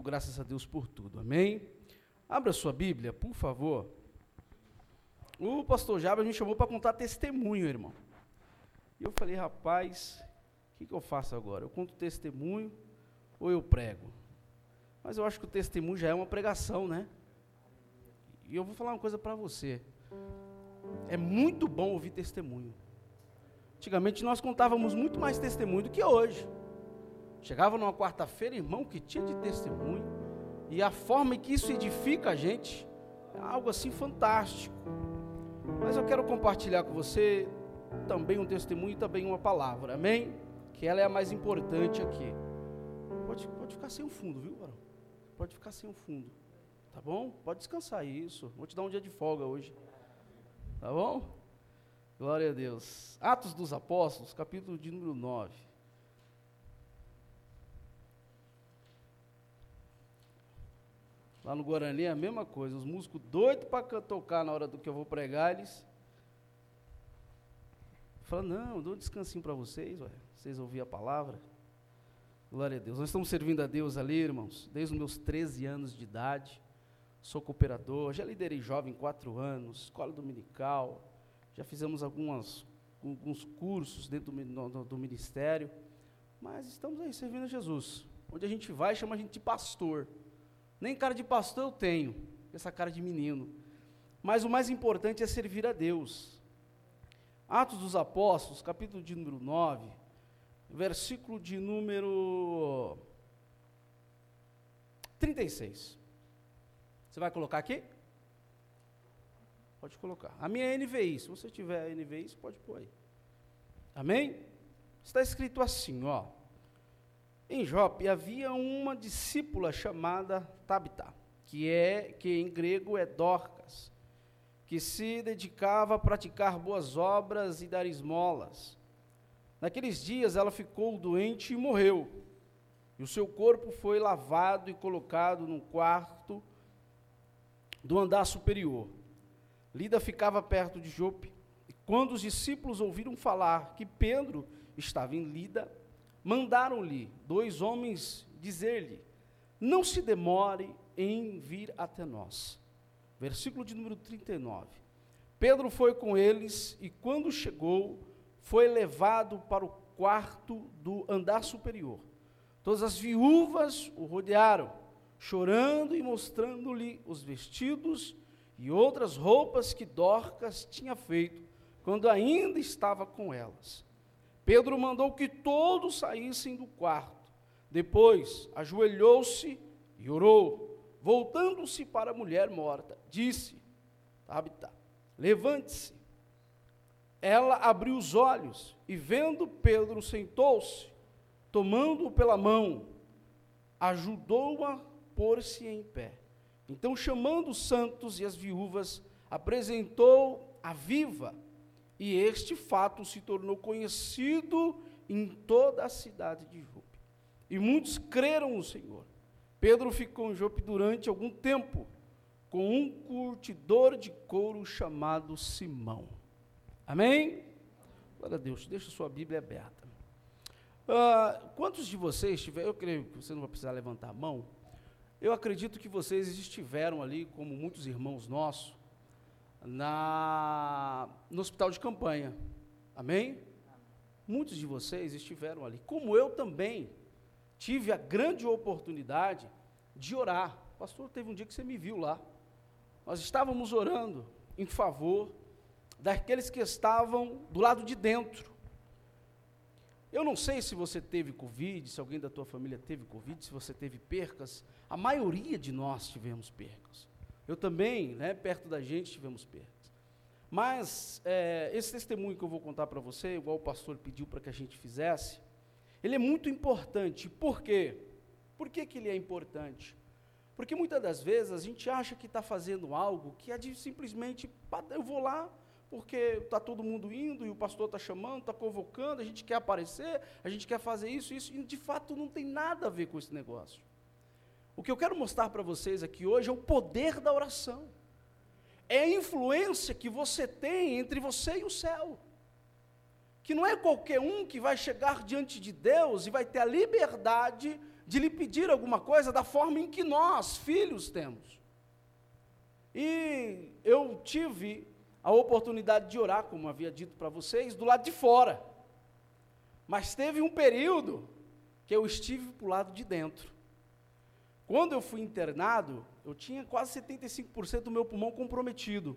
Graças a Deus por tudo, amém? Abra sua Bíblia, por favor. O pastor Jabas me chamou para contar testemunho, irmão. E eu falei, rapaz, o que, que eu faço agora? Eu conto testemunho ou eu prego? Mas eu acho que o testemunho já é uma pregação, né? E eu vou falar uma coisa para você. É muito bom ouvir testemunho. Antigamente nós contávamos muito mais testemunho do que hoje. Chegava numa quarta-feira, irmão, que tinha de testemunho. E a forma em que isso edifica a gente é algo assim fantástico. Mas eu quero compartilhar com você também um testemunho e também uma palavra, amém? Que ela é a mais importante aqui. Pode, pode ficar sem o fundo, viu, varão? Pode ficar sem o fundo. Tá bom? Pode descansar isso. Vou te dar um dia de folga hoje. Tá bom? Glória a Deus. Atos dos Apóstolos, capítulo de número 9. Lá no Guarani é a mesma coisa. Os músicos doidos para tocar na hora do que eu vou pregar, eles falam, não, dou um descansinho para vocês, ué. vocês ouvirem a palavra. Glória a Deus. Nós estamos servindo a Deus ali, irmãos, desde os meus 13 anos de idade. Sou cooperador, já liderei jovem quatro anos, escola dominical, já fizemos algumas, alguns cursos dentro do, do, do ministério, mas estamos aí servindo a Jesus. Onde a gente vai, chama a gente de pastor. Nem cara de pastor eu tenho, essa cara de menino. Mas o mais importante é servir a Deus. Atos dos Apóstolos, capítulo de número 9, versículo de número 36. Você vai colocar aqui? Pode colocar. A minha é NVI. Se você tiver NVI, pode pôr aí. Amém? Está escrito assim, ó. Em Jope havia uma discípula chamada Tabita, que é que em grego é Dorcas, que se dedicava a praticar boas obras e dar esmolas. Naqueles dias ela ficou doente e morreu. E o seu corpo foi lavado e colocado num quarto do andar superior. Lida ficava perto de Jope, e quando os discípulos ouviram falar que Pedro estava em Lida, mandaram-lhe dois homens dizer-lhe: Não se demore em vir até nós. Versículo de número 39. Pedro foi com eles e, quando chegou, foi levado para o quarto do andar superior. Todas as viúvas o rodearam, chorando e mostrando-lhe os vestidos e outras roupas que Dorcas tinha feito quando ainda estava com elas. Pedro mandou que todos saíssem do quarto. Depois, ajoelhou-se e orou. Voltando-se para a mulher morta, disse: Tabita, levante-se. Ela abriu os olhos e, vendo Pedro, sentou-se, tomando-o pela mão, ajudou-a a pôr-se em pé. Então, chamando os santos e as viúvas, apresentou a viva e este fato se tornou conhecido em toda a cidade de Jope. E muitos creram no Senhor. Pedro ficou em Jope durante algum tempo com um curtidor de couro chamado Simão. Amém? Glória a Deus, deixa sua Bíblia aberta. Uh, quantos de vocês tiveram, eu creio que você não vai precisar levantar a mão, eu acredito que vocês estiveram ali, como muitos irmãos nossos, na, no hospital de campanha. Amém? Muitos de vocês estiveram ali, como eu também tive a grande oportunidade de orar. Pastor, teve um dia que você me viu lá. Nós estávamos orando em favor daqueles que estavam do lado de dentro. Eu não sei se você teve Covid, se alguém da tua família teve Covid, se você teve percas. A maioria de nós tivemos percas. Eu também, né, perto da gente, tivemos perdas. Mas é, esse testemunho que eu vou contar para você, igual o pastor pediu para que a gente fizesse, ele é muito importante. Por quê? Por que, que ele é importante? Porque muitas das vezes a gente acha que está fazendo algo que é de simplesmente, eu vou lá porque está todo mundo indo e o pastor está chamando, está convocando, a gente quer aparecer, a gente quer fazer isso, isso, e de fato não tem nada a ver com esse negócio. O que eu quero mostrar para vocês aqui hoje é o poder da oração. É a influência que você tem entre você e o céu. Que não é qualquer um que vai chegar diante de Deus e vai ter a liberdade de lhe pedir alguma coisa da forma em que nós, filhos, temos. E eu tive a oportunidade de orar, como havia dito para vocês, do lado de fora. Mas teve um período que eu estive para o lado de dentro. Quando eu fui internado, eu tinha quase 75% do meu pulmão comprometido.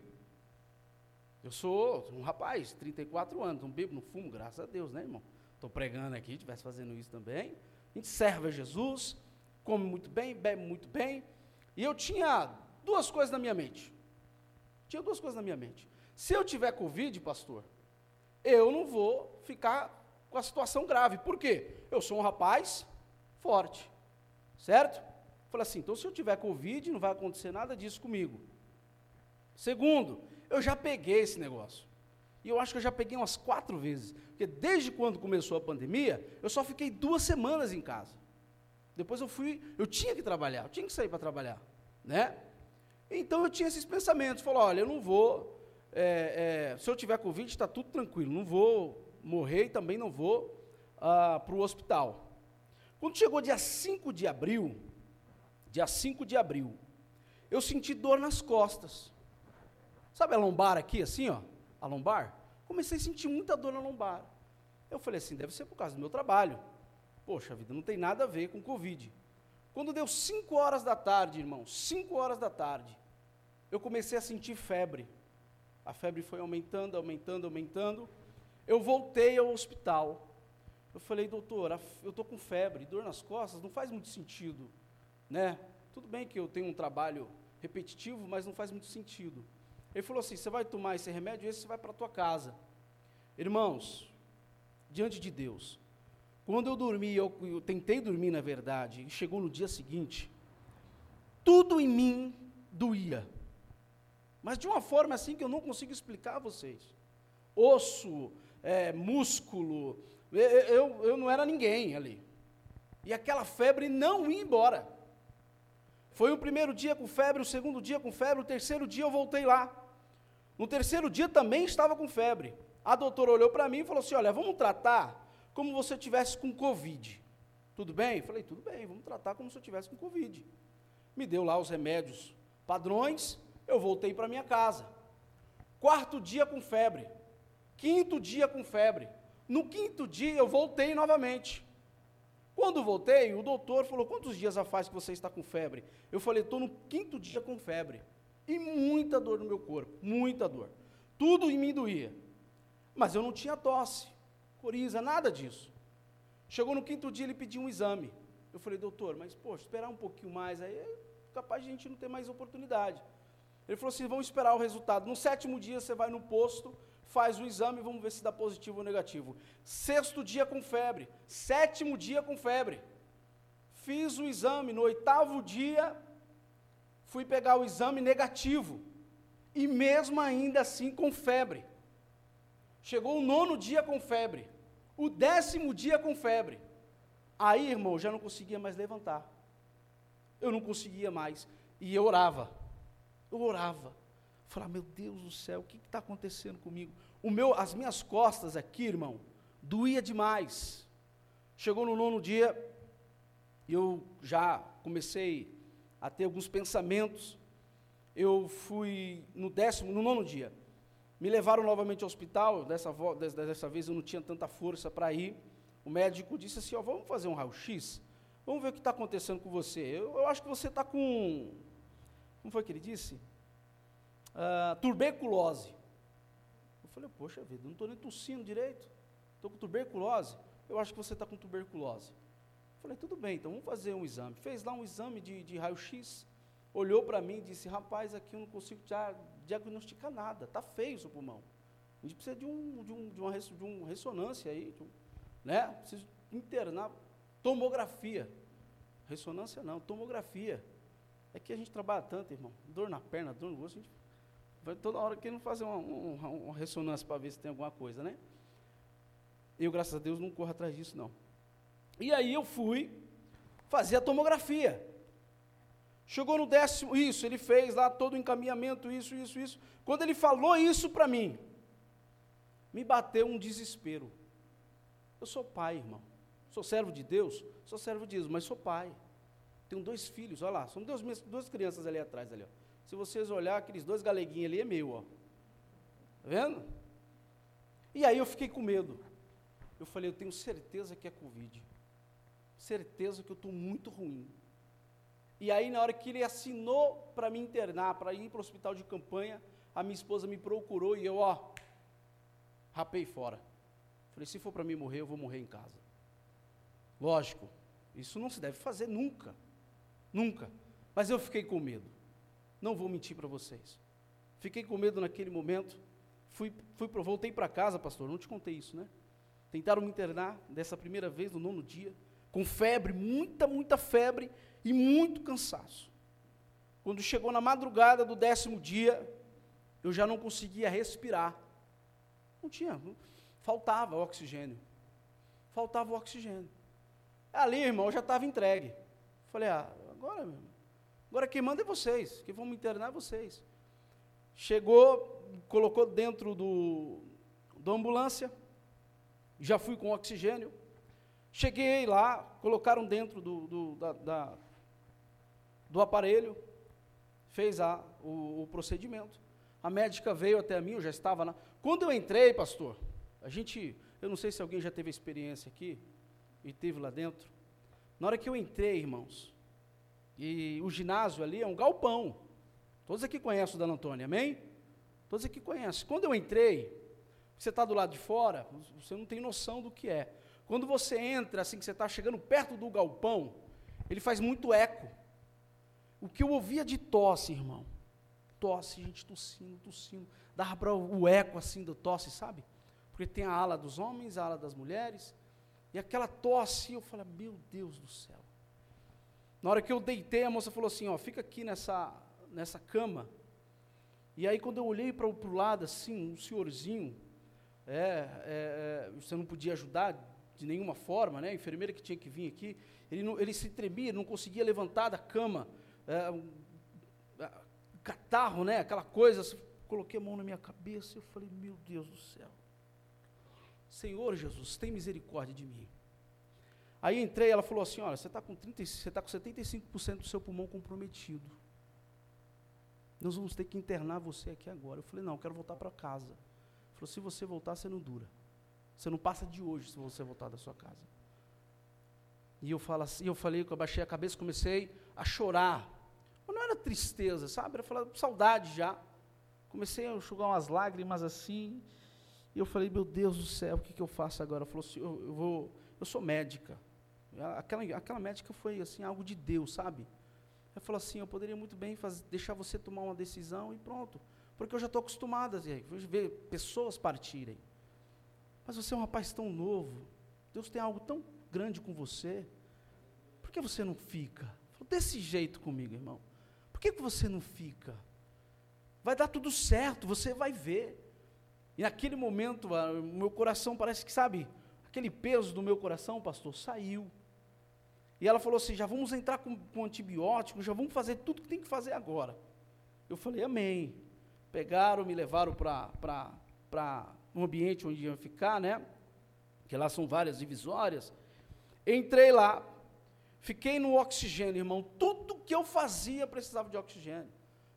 Eu sou um rapaz, 34 anos, não bebo, não fumo, graças a Deus, né, irmão? Estou pregando aqui, estivesse fazendo isso também. A gente serve a Jesus, come muito bem, bebe muito bem. E eu tinha duas coisas na minha mente. Tinha duas coisas na minha mente. Se eu tiver Covid, pastor, eu não vou ficar com a situação grave. Por quê? Eu sou um rapaz forte. Certo? Falei assim, então se eu tiver Covid, não vai acontecer nada disso comigo. Segundo, eu já peguei esse negócio. E eu acho que eu já peguei umas quatro vezes. Porque desde quando começou a pandemia, eu só fiquei duas semanas em casa. Depois eu fui, eu tinha que trabalhar, eu tinha que sair para trabalhar. Né? Então eu tinha esses pensamentos. Falei, olha, eu não vou, é, é, se eu tiver Covid, está tudo tranquilo. Não vou morrer e também não vou ah, para o hospital. Quando chegou dia 5 de abril, dia 5 de abril, eu senti dor nas costas. Sabe a lombar aqui, assim, ó? A lombar? Comecei a sentir muita dor na lombar. Eu falei assim, deve ser por causa do meu trabalho. Poxa vida, não tem nada a ver com Covid. Quando deu 5 horas da tarde, irmão, 5 horas da tarde, eu comecei a sentir febre. A febre foi aumentando, aumentando, aumentando. Eu voltei ao hospital. Eu falei, doutor, eu estou com febre, dor nas costas, não faz muito sentido, né? Tudo bem que eu tenho um trabalho repetitivo, mas não faz muito sentido. Ele falou assim, você vai tomar esse remédio e esse vai para a tua casa. Irmãos, diante de Deus, quando eu dormi, eu, eu tentei dormir na verdade, e chegou no dia seguinte, tudo em mim doía. Mas de uma forma assim que eu não consigo explicar a vocês. Osso, é, músculo, eu, eu não era ninguém ali. E aquela febre não ia embora. Foi o primeiro dia com febre, o segundo dia com febre, o terceiro dia eu voltei lá. No terceiro dia também estava com febre. A doutora olhou para mim e falou assim: Olha, vamos tratar como você tivesse com Covid. Tudo bem? Eu falei: Tudo bem, vamos tratar como se eu tivesse com Covid. Me deu lá os remédios padrões, eu voltei para minha casa. Quarto dia com febre. Quinto dia com febre. No quinto dia eu voltei novamente. Quando voltei, o doutor falou: Quantos dias faz que você está com febre? Eu falei: Estou no quinto dia com febre. E muita dor no meu corpo, muita dor. Tudo em mim doía. Mas eu não tinha tosse, coriza, nada disso. Chegou no quinto dia, ele pediu um exame. Eu falei: Doutor, mas poxa, esperar um pouquinho mais, aí é capaz de a gente não ter mais oportunidade. Ele falou assim: Vamos esperar o resultado. No sétimo dia, você vai no posto faz o exame, vamos ver se dá positivo ou negativo. Sexto dia com febre, sétimo dia com febre. Fiz o exame, no oitavo dia, fui pegar o exame negativo. E mesmo ainda assim com febre. Chegou o nono dia com febre. O décimo dia com febre. Aí, irmão, já não conseguia mais levantar. Eu não conseguia mais. E eu orava. Eu orava. Falar, meu Deus do céu, o que está acontecendo comigo? O meu, as minhas costas aqui, irmão, doía demais. Chegou no nono dia, eu já comecei a ter alguns pensamentos. Eu fui no décimo, no nono dia. Me levaram novamente ao hospital, dessa, dessa vez eu não tinha tanta força para ir. O médico disse assim, ó, vamos fazer um raio-x? Vamos ver o que está acontecendo com você. Eu, eu acho que você está com, como foi que ele disse? uh, tuberculose. Eu falei, poxa vida, não estou nem tossindo direito, estou com tuberculose. Eu acho que você está com tuberculose. Eu falei, tudo bem, então vamos fazer um exame. Fez lá um exame de, de raio-x, olhou para mim e disse, rapaz, aqui eu não consigo diagnosticar nada, está feio o seu pulmão. A gente precisa de, um, de, um, de, uma, de uma ressonância aí, um, né? Preciso internar, tomografia. Ressonância não, tomografia. É que a gente trabalha tanto, irmão. Dor na perna, dor no osso, a gente Vai toda hora querendo fazer uma, uma, uma ressonância para ver se tem alguma coisa, né? Eu, graças a Deus, não corro atrás disso, não. E aí eu fui fazer a tomografia. Chegou no décimo, isso, ele fez lá todo o encaminhamento, isso, isso, isso. Quando ele falou isso para mim, me bateu um desespero. Eu sou pai, irmão. Sou servo de Deus? Sou servo de Deus, mas sou pai. Tenho dois filhos, olha lá, são duas, duas crianças ali atrás, ali, ó. Se vocês olhar, aqueles dois galeguinhos ali é meu, ó. Tá vendo? E aí eu fiquei com medo. Eu falei, eu tenho certeza que é Covid. Certeza que eu estou muito ruim. E aí, na hora que ele assinou para me internar, para ir para o hospital de campanha, a minha esposa me procurou e eu, ó, rapei fora. Falei, se for para mim morrer, eu vou morrer em casa. Lógico, isso não se deve fazer nunca. Nunca. Mas eu fiquei com medo. Não vou mentir para vocês. Fiquei com medo naquele momento. Fui, fui voltei para casa, pastor. Não te contei isso, né? Tentaram me internar dessa primeira vez, no nono dia, com febre, muita, muita febre e muito cansaço. Quando chegou na madrugada do décimo dia, eu já não conseguia respirar. Não tinha, faltava oxigênio. Faltava oxigênio. Ali, irmão, eu já estava entregue. Falei, ah, agora, meu, agora quem manda é vocês, que vão me internar é vocês. Chegou, colocou dentro do, da ambulância, já fui com oxigênio. Cheguei lá, colocaram dentro do, do, da, da, do aparelho, fez a, o, o, procedimento. A médica veio até mim, eu já estava lá. Quando eu entrei, pastor, a gente, eu não sei se alguém já teve experiência aqui e teve lá dentro. Na hora que eu entrei, irmãos, e o ginásio ali é um galpão. Todos aqui conhecem o Dona Antônia, amém? Todos aqui conhecem. Quando eu entrei, você está do lado de fora, você não tem noção do que é. Quando você entra, assim que você está chegando perto do galpão, ele faz muito eco. O que eu ouvia de tosse, irmão, tosse, gente tossindo, tossindo, dava para o eco assim do tosse, sabe? Porque tem a ala dos homens, a ala das mulheres, e aquela tosse, eu falei, meu Deus do céu. Na hora que eu deitei, a moça falou assim, ó, fica aqui nessa, nessa cama. E aí quando eu olhei para o lado, assim, um senhorzinho, é, é, é, você não podia ajudar de nenhuma forma, né? A enfermeira que tinha que vir aqui, ele, não, ele se tremia, não conseguia levantar da cama, é, um, é, catarro, né? Aquela coisa. Coloquei a mão na minha cabeça e eu falei, meu Deus do céu. Senhor Jesus, tem misericórdia de mim. Aí entrei, ela falou assim: olha, você está com, 30, você tá com 75% do seu pulmão comprometido. Nós vamos ter que internar você aqui agora. Eu falei, não, eu quero voltar para casa. Falou, se você voltar, você não dura. Você não passa de hoje se você voltar da sua casa. E eu, falo assim, eu falei, eu abaixei a cabeça, comecei a chorar. Mas não era tristeza, sabe? Era falar, saudade já. Comecei a enxugar umas lágrimas assim. E eu falei, meu Deus do céu, o que, que eu faço agora? Ela falou assim, eu, eu, vou, eu sou médica. Aquela, aquela médica foi assim, algo de Deus, sabe? Ela falou assim, eu poderia muito bem fazer, deixar você tomar uma decisão e pronto porque eu já estou acostumada a ver pessoas partirem. Mas você é um rapaz tão novo, Deus tem algo tão grande com você, por que você não fica? Desse jeito comigo, irmão. Por que, que você não fica? Vai dar tudo certo, você vai ver. E naquele momento, meu coração parece que, sabe, aquele peso do meu coração, pastor, saiu. E ela falou assim: já vamos entrar com, com antibiótico, já vamos fazer tudo que tem que fazer agora. Eu falei, amém pegaram, me levaram para um ambiente onde iam ficar, né? Que lá são várias divisórias. Entrei lá, fiquei no oxigênio, irmão. Tudo que eu fazia precisava de oxigênio.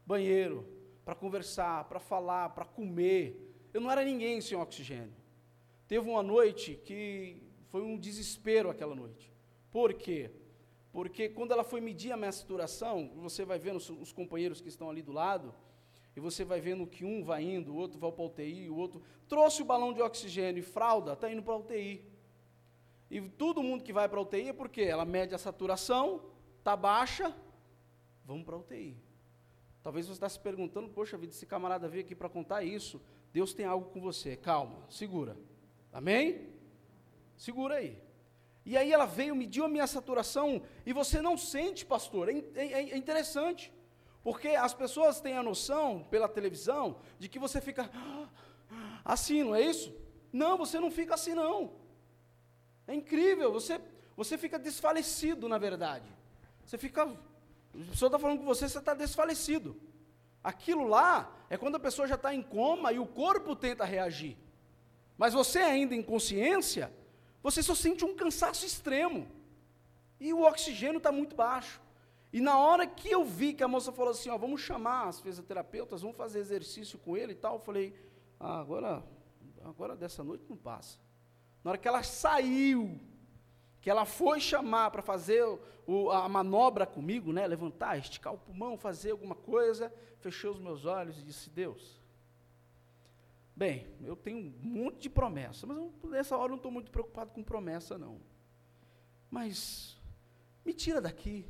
Banheiro, para conversar, para falar, para comer. Eu não era ninguém sem oxigênio. Teve uma noite que foi um desespero aquela noite. Por quê? Porque quando ela foi medir a minha saturação, você vai vendo os, os companheiros que estão ali do lado, e você vai vendo que um vai indo, o outro vai para a UTI, o outro trouxe o balão de oxigênio e fralda, está indo para a UTI. E todo mundo que vai para a UTI é porque ela mede a saturação, está baixa, vamos para a UTI. Talvez você está se perguntando, poxa vida, esse camarada veio aqui para contar isso. Deus tem algo com você. Calma, segura. Amém? Segura aí. E aí ela veio, mediu a minha saturação, e você não sente, pastor. É, é, é interessante. Porque as pessoas têm a noção, pela televisão, de que você fica assim, não é isso? Não, você não fica assim, não. É incrível, você, você fica desfalecido, na verdade. Você fica. A pessoa está falando com você, você está desfalecido. Aquilo lá é quando a pessoa já está em coma e o corpo tenta reagir. Mas você ainda em consciência, você só sente um cansaço extremo. E o oxigênio está muito baixo. E na hora que eu vi que a moça falou assim, ó, vamos chamar as fisioterapeutas, vamos fazer exercício com ele e tal, eu falei, ah, agora, agora dessa noite não passa. Na hora que ela saiu, que ela foi chamar para fazer o, a manobra comigo, né, levantar, esticar o pulmão, fazer alguma coisa, fechei os meus olhos e disse, Deus, bem, eu tenho um monte de promessa, mas eu, nessa hora eu não estou muito preocupado com promessa, não. Mas, me tira daqui.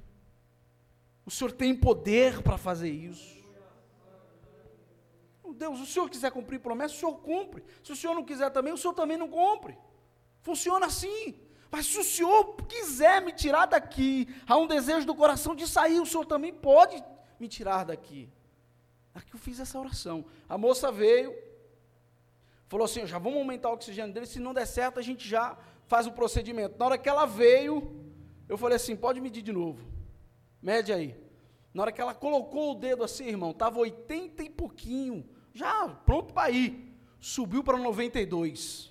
O Senhor tem poder para fazer isso. Deus, se o Senhor quiser cumprir promessa, o Senhor cumpre. Se o Senhor não quiser também, o Senhor também não cumpre. Funciona assim. Mas se o Senhor quiser me tirar daqui, há um desejo do coração de sair, o Senhor também pode me tirar daqui. Aqui eu fiz essa oração. A moça veio, falou assim: já vamos aumentar o oxigênio dele, se não der certo, a gente já faz o procedimento. Na hora que ela veio, eu falei assim: pode medir de novo. Mede aí. Na hora que ela colocou o dedo assim, irmão, estava 80 e pouquinho, já pronto para ir. Subiu para 92.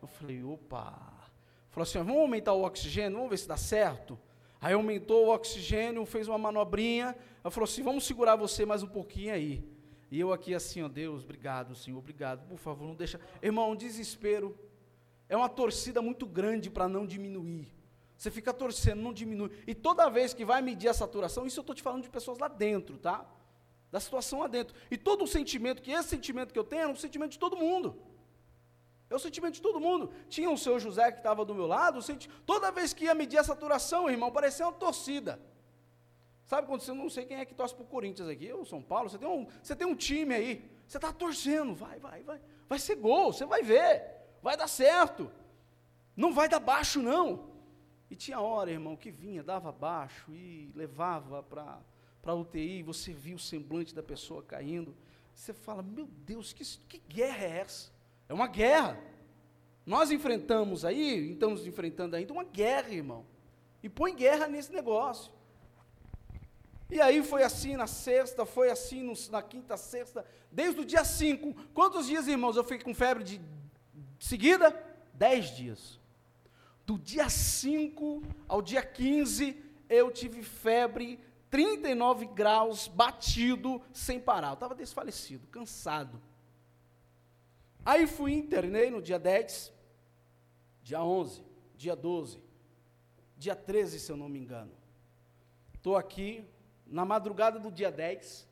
Eu falei, opa. Falou assim: vamos aumentar o oxigênio, vamos ver se dá certo. Aí aumentou o oxigênio, fez uma manobrinha. Ela falou assim: vamos segurar você mais um pouquinho aí. E eu aqui assim, ó, Deus, obrigado, Senhor, obrigado. Por favor, não deixa. Irmão, um desespero. É uma torcida muito grande para não diminuir. Você fica torcendo, não diminui. E toda vez que vai medir a saturação, isso eu estou te falando de pessoas lá dentro, tá? Da situação lá dentro. E todo o sentimento, que esse sentimento que eu tenho, é um sentimento de todo mundo. É o sentimento de todo mundo. Tinha o seu José que estava do meu lado, senti... toda vez que ia medir a saturação, irmão, parecia uma torcida. Sabe quando você não sei quem é que torce para o Corinthians aqui, ou São Paulo, você tem um, você tem um time aí, você está torcendo, vai, vai, vai. Vai ser gol, você vai ver, vai dar certo. Não vai dar baixo, não. E tinha hora, irmão, que vinha, dava baixo e levava para a UTI, você via o semblante da pessoa caindo. Você fala, meu Deus, que, que guerra é essa? É uma guerra. Nós enfrentamos aí, estamos enfrentando ainda uma guerra, irmão. E põe guerra nesse negócio. E aí foi assim na sexta, foi assim no, na quinta, sexta, desde o dia 5. Quantos dias, irmãos, eu fiquei com febre de seguida? Dez dias. Do dia 5 ao dia 15, eu tive febre, 39 graus, batido, sem parar. Eu estava desfalecido, cansado. Aí fui internei no dia 10, dia 11, dia 12, dia 13, se eu não me engano. Estou aqui, na madrugada do dia 10,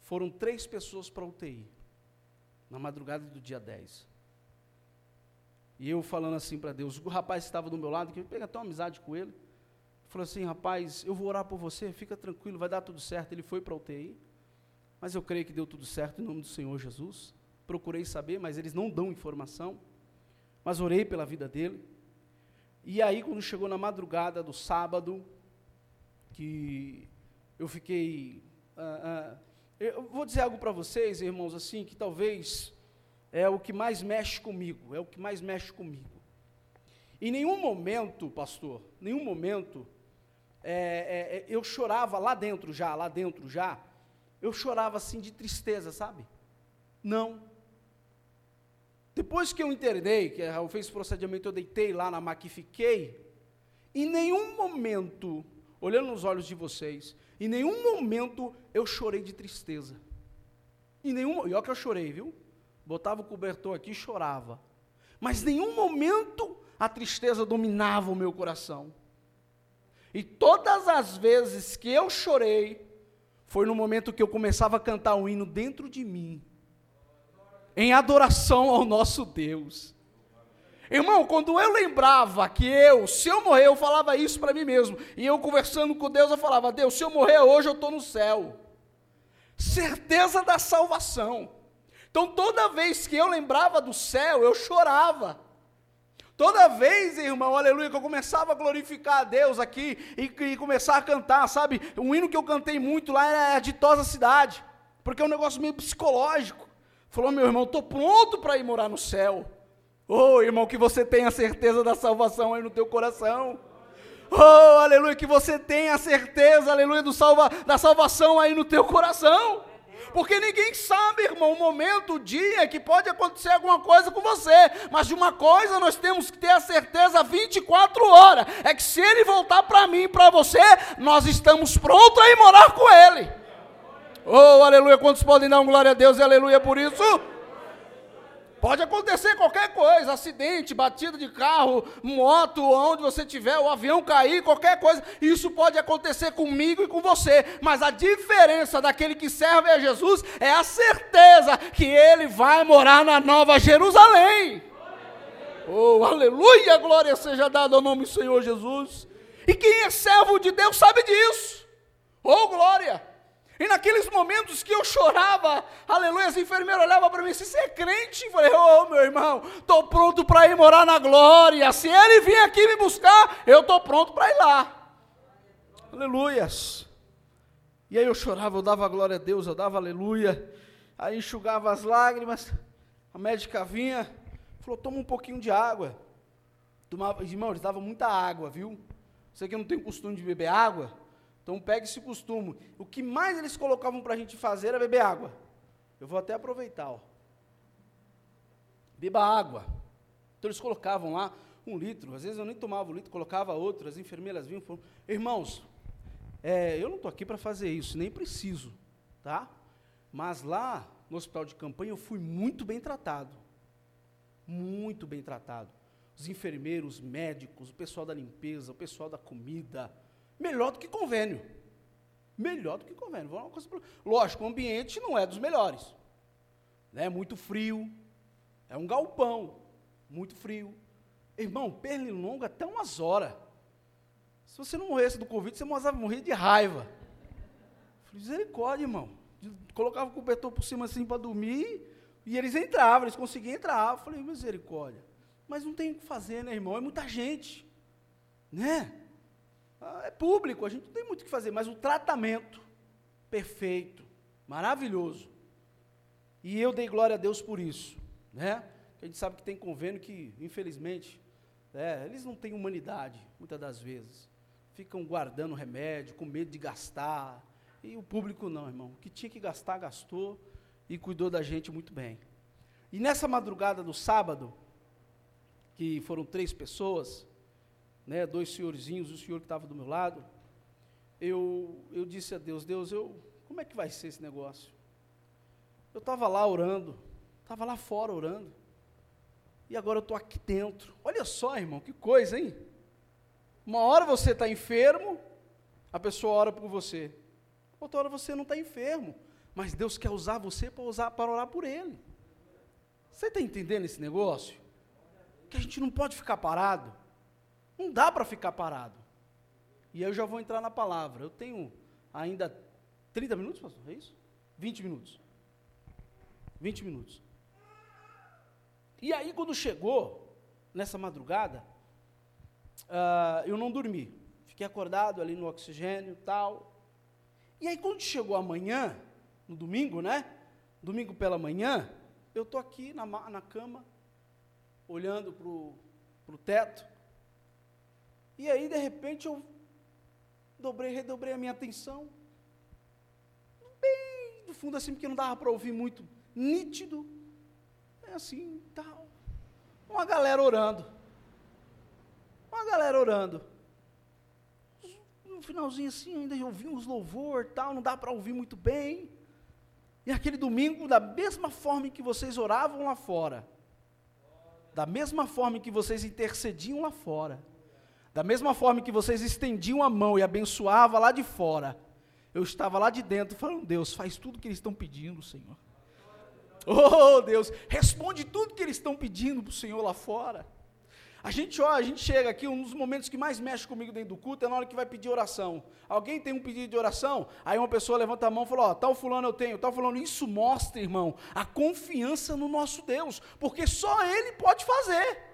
foram três pessoas para UTI. Na madrugada do dia 10. E eu falando assim para Deus, o rapaz estava do meu lado, que eu peguei até uma amizade com ele, falou assim, rapaz, eu vou orar por você, fica tranquilo, vai dar tudo certo. Ele foi para UTI, mas eu creio que deu tudo certo em nome do Senhor Jesus. Procurei saber, mas eles não dão informação. Mas orei pela vida dele. E aí, quando chegou na madrugada do sábado, que eu fiquei. Uh, uh, eu vou dizer algo para vocês, irmãos, assim, que talvez é o que mais mexe comigo, é o que mais mexe comigo. Em nenhum momento, pastor, nenhum momento, é, é, é, eu chorava lá dentro já, lá dentro já, eu chorava assim de tristeza, sabe? Não. Depois que eu internei, que eu fiz o procedimento, eu deitei lá na maca e fiquei, em nenhum momento, olhando nos olhos de vocês, em nenhum momento eu chorei de tristeza. Em nenhum, e olha que eu chorei, viu? botava o cobertor aqui e chorava. Mas nenhum momento a tristeza dominava o meu coração. E todas as vezes que eu chorei, foi no momento que eu começava a cantar um hino dentro de mim, em adoração ao nosso Deus. Irmão, quando eu lembrava que eu, se eu morrer, eu falava isso para mim mesmo, e eu conversando com Deus, eu falava: Deus, se eu morrer hoje, eu estou no céu. Certeza da salvação. Então toda vez que eu lembrava do céu, eu chorava. Toda vez, irmão, aleluia, que eu começava a glorificar a Deus aqui e, e começar a cantar, sabe? Um hino que eu cantei muito lá era a Ditosa Cidade, porque é um negócio meio psicológico. Falou, meu irmão, estou pronto para ir morar no céu. Oh, irmão, que você tenha certeza da salvação aí no teu coração. Oh, aleluia, que você tenha certeza, aleluia, do salva, da salvação aí no teu coração. porque ninguém sabe, irmão, o momento, o dia que pode acontecer alguma coisa com você. Mas de uma coisa nós temos que ter a certeza 24 horas: é que se ele voltar para mim e para você, nós estamos prontos a ir morar com ele. Oh, aleluia! Quantos podem dar um glória a Deus e aleluia por isso? Pode acontecer qualquer coisa, acidente, batida de carro, moto, onde você estiver, o avião cair, qualquer coisa. Isso pode acontecer comigo e com você. Mas a diferença daquele que serve a Jesus é a certeza que ele vai morar na Nova Jerusalém. Oh, aleluia! Glória seja dada ao nome do Senhor Jesus. E quem é servo de Deus sabe disso. Oh, glória! E naqueles momentos que eu chorava, aleluia, as enfermeiras olhavam para mim assim, você é crente? Eu falei, ô oh, meu irmão, estou pronto para ir morar na glória. Se ele vir aqui me buscar, eu estou pronto para ir lá. Aleluias. E aí eu chorava, eu dava glória a Deus, eu dava aleluia. Aí enxugava as lágrimas, a médica vinha, falou, toma um pouquinho de água. Tomava, irmão, eles davam muita água, viu? Você que não tem costume de beber água, então pega esse costume. O que mais eles colocavam para a gente fazer era beber água. Eu vou até aproveitar. Ó. Beba água. Então eles colocavam lá um litro. Às vezes eu nem tomava um litro, colocava outro. As enfermeiras vinham e falavam, irmãos, é, eu não estou aqui para fazer isso, nem preciso. tá? Mas lá no hospital de campanha eu fui muito bem tratado. Muito bem tratado. Os enfermeiros, os médicos, o pessoal da limpeza, o pessoal da comida, Melhor do que convênio. Melhor do que convênio. Lógico, o ambiente não é dos melhores. É muito frio. É um galpão. Muito frio. Irmão, pernilongo até umas horas. Se você não morresse do Covid, você morrer de raiva. Falei, misericórdia, irmão. Colocava o cobertor por cima assim para dormir e eles entravam, eles conseguiam entrar. falei, misericórdia. Mas não tem o que fazer, né, irmão? É muita gente. Né? Ah, é público, a gente não tem muito o que fazer, mas o tratamento perfeito, maravilhoso. E eu dei glória a Deus por isso, né? A gente sabe que tem convênio que, infelizmente, é, eles não têm humanidade, muitas das vezes. Ficam guardando remédio, com medo de gastar. E o público não, irmão. O que tinha que gastar, gastou e cuidou da gente muito bem. E nessa madrugada do sábado, que foram três pessoas, né, dois senhorzinhos, o senhor que estava do meu lado, eu, eu disse a Deus, Deus, eu, como é que vai ser esse negócio? Eu estava lá orando, estava lá fora orando, e agora eu estou aqui dentro. Olha só, irmão, que coisa, hein? Uma hora você está enfermo, a pessoa ora por você. Outra hora você não está enfermo, mas Deus quer usar você para usar para orar por Ele. Você está entendendo esse negócio? Que a gente não pode ficar parado. Não dá para ficar parado. E eu já vou entrar na palavra. Eu tenho ainda 30 minutos, pastor? É isso? 20 minutos. 20 minutos. E aí, quando chegou, nessa madrugada, uh, eu não dormi. Fiquei acordado ali no oxigênio tal. E aí, quando chegou amanhã, no domingo, né? Domingo pela manhã, eu estou aqui na, na cama, olhando para o teto, e aí, de repente, eu dobrei, redobrei a minha atenção. Bem do fundo, assim, porque não dava para ouvir muito nítido. É assim, tal. Uma galera orando. Uma galera orando. No finalzinho assim, ainda ouvi uns louvor, tal, não dá para ouvir muito bem. E aquele domingo, da mesma forma que vocês oravam lá fora, da mesma forma que vocês intercediam lá fora, da mesma forma que vocês estendiam a mão e abençoavam lá de fora, eu estava lá de dentro falando, Deus, faz tudo que eles estão pedindo, Senhor. Oh, Deus, responde tudo que eles estão pedindo para o Senhor lá fora. A gente, ó, a gente chega aqui, um dos momentos que mais mexe comigo dentro do culto é na hora que vai pedir oração. Alguém tem um pedido de oração? Aí uma pessoa levanta a mão e fala, ó, tal fulano eu tenho, tal fulano. Isso mostra, irmão, a confiança no nosso Deus, porque só Ele pode fazer.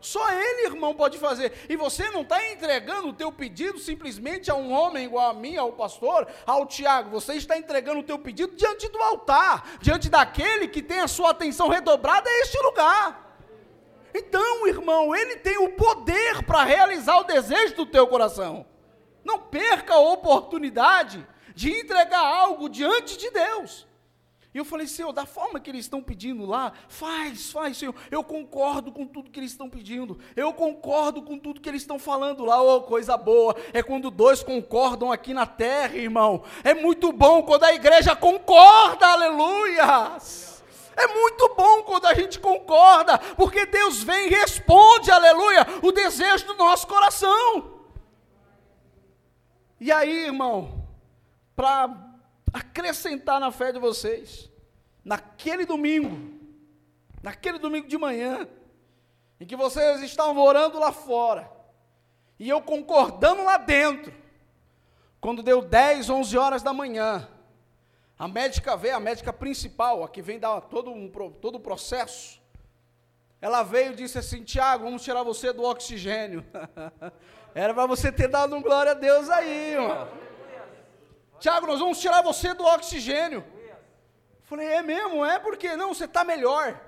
Só Ele, irmão, pode fazer. E você não está entregando o teu pedido simplesmente a um homem igual a mim, ao pastor, ao Tiago. Você está entregando o teu pedido diante do altar, diante daquele que tem a sua atenção redobrada a este lugar. Então, irmão, Ele tem o poder para realizar o desejo do teu coração. Não perca a oportunidade de entregar algo diante de Deus. E eu falei, Senhor, da forma que eles estão pedindo lá, faz, faz, Senhor. Eu concordo com tudo que eles estão pedindo. Eu concordo com tudo que eles estão falando lá. Oh, coisa boa. É quando dois concordam aqui na terra, irmão. É muito bom quando a igreja concorda, aleluia. É muito bom quando a gente concorda, porque Deus vem e responde, aleluia, o desejo do nosso coração. E aí, irmão, para acrescentar na fé de vocês. Naquele domingo, naquele domingo de manhã, em que vocês estavam orando lá fora, e eu concordando lá dentro, quando deu 10, 11 horas da manhã, a médica veio, a médica principal, a que vem dar todo, um, todo o processo, ela veio e disse assim: Tiago, vamos tirar você do oxigênio. Era para você ter dado um glória a Deus aí, irmão. Tiago, nós vamos tirar você do oxigênio. Falei, é mesmo? É porque não, você está melhor.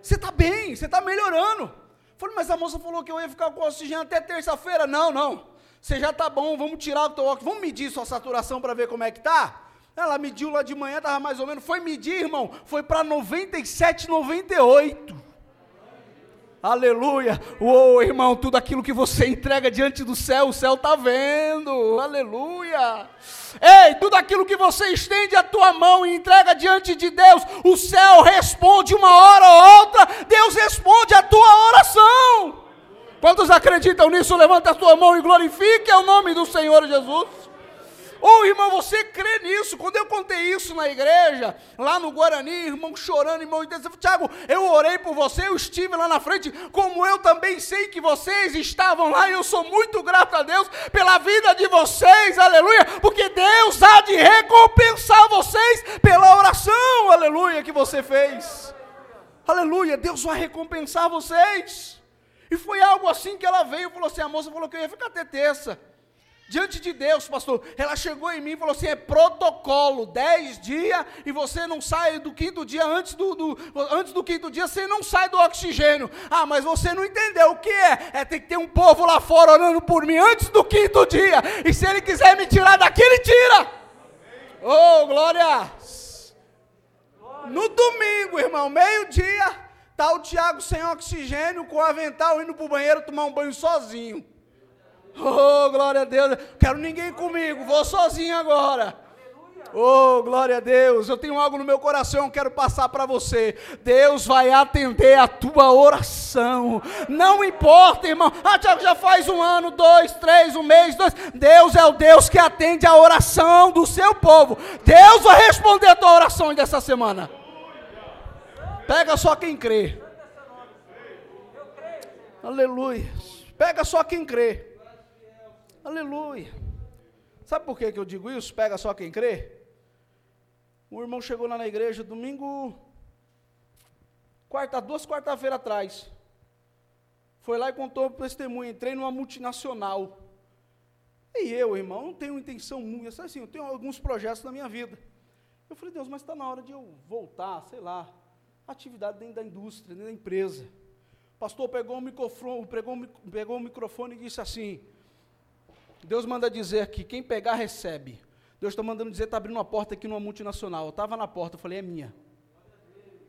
Você está bem, você está melhorando. Falei, mas a moça falou que eu ia ficar com oxigênio até terça-feira. Não, não. Você já está bom, vamos tirar o teu oxigênio. Vamos medir sua saturação para ver como é que está? Ela mediu lá de manhã, estava mais ou menos. Foi medir, irmão. Foi para 97, 98. Aleluia. Uou, irmão, tudo aquilo que você entrega diante do céu, o céu está vendo. Aleluia. Ei, tudo aquilo que você estende a tua mão e entrega diante de Deus, o céu responde uma hora ou outra, Deus responde a tua oração. Quantos acreditam nisso? Levanta a tua mão e glorifique o nome do Senhor Jesus. Ou, oh, irmão, você crê nisso? Quando eu contei isso na igreja, lá no Guarani, irmão chorando, irmão, dizendo, Tiago, eu orei por você, eu estive lá na frente, como eu também sei que vocês estavam lá, e eu sou muito grato a Deus pela vida de vocês, aleluia, porque Deus há de recompensar vocês pela oração, aleluia, que você fez. Aleluia, Deus vai recompensar vocês. E foi algo assim que ela veio, falou assim, a moça falou que eu ia ficar até terça diante de Deus, pastor. Ela chegou em mim e falou assim: é protocolo, dez dias, e você não sai do quinto dia, antes do, do, antes do quinto dia, você não sai do oxigênio. Ah, mas você não entendeu o que é? É ter que ter um povo lá fora orando por mim antes do quinto dia. E se ele quiser me tirar daqui, ele tira. Oh, glória! No domingo, irmão, meio-dia, tá o Tiago sem oxigênio, com o avental, indo para o banheiro tomar um banho sozinho. Oh, glória a Deus. Quero ninguém comigo, vou sozinho agora. Oh, glória a Deus. Eu tenho algo no meu coração, eu quero passar para você. Deus vai atender a tua oração. Não importa, irmão. Ah, Tiago, já faz um ano, dois, três, um mês, dois. Deus é o Deus que atende a oração do seu povo. Deus vai responder a tua oração dessa semana. Pega só quem crê. Aleluia. Pega só quem crê. Aleluia. Sabe por que, que eu digo isso? Pega só quem crê. O irmão chegou lá na igreja domingo, quarta, duas quarta-feira atrás. Foi lá e contou o testemunho. Entrei numa multinacional. E eu, irmão, não tenho intenção muito. Assim, eu tenho alguns projetos na minha vida. Eu falei, Deus, mas está na hora de eu voltar, sei lá, atividade dentro da indústria, dentro da empresa. O pastor pegou o microfone, pegou, pegou o microfone e disse assim: Deus manda dizer que quem pegar, recebe. Deus está mandando dizer, está abrindo uma porta aqui numa multinacional. Eu estava na porta, eu falei, é minha.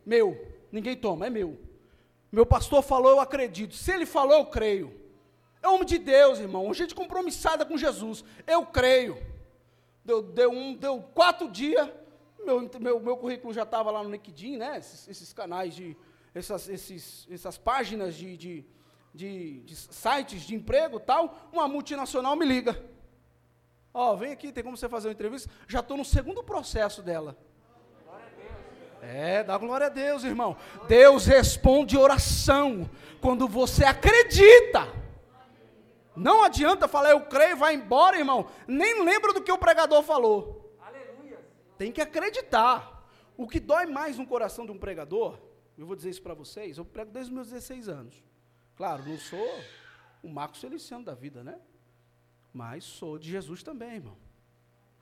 Meu. Ninguém toma, é meu. Meu pastor falou, eu acredito. Se ele falou, eu creio. É homem de Deus, irmão. Gente compromissada com Jesus. Eu creio. Deu, deu, um, deu quatro dias. Meu, meu, meu currículo já estava lá no LinkedIn, né? Esses, esses canais de. Essas, esses, essas páginas de, de de, de sites de emprego tal, uma multinacional me liga. Ó, oh, vem aqui, tem como você fazer uma entrevista? Já estou no segundo processo dela. É, dá glória a Deus, irmão. Deus responde oração quando você acredita. Não adianta falar, eu creio, vai embora, irmão. Nem lembra do que o pregador falou. Aleluia. Tem que acreditar. O que dói mais no coração de um pregador, eu vou dizer isso para vocês, eu prego desde os meus 16 anos. Claro, não sou o Marcos Feliciano da vida, né? Mas sou de Jesus também, irmão.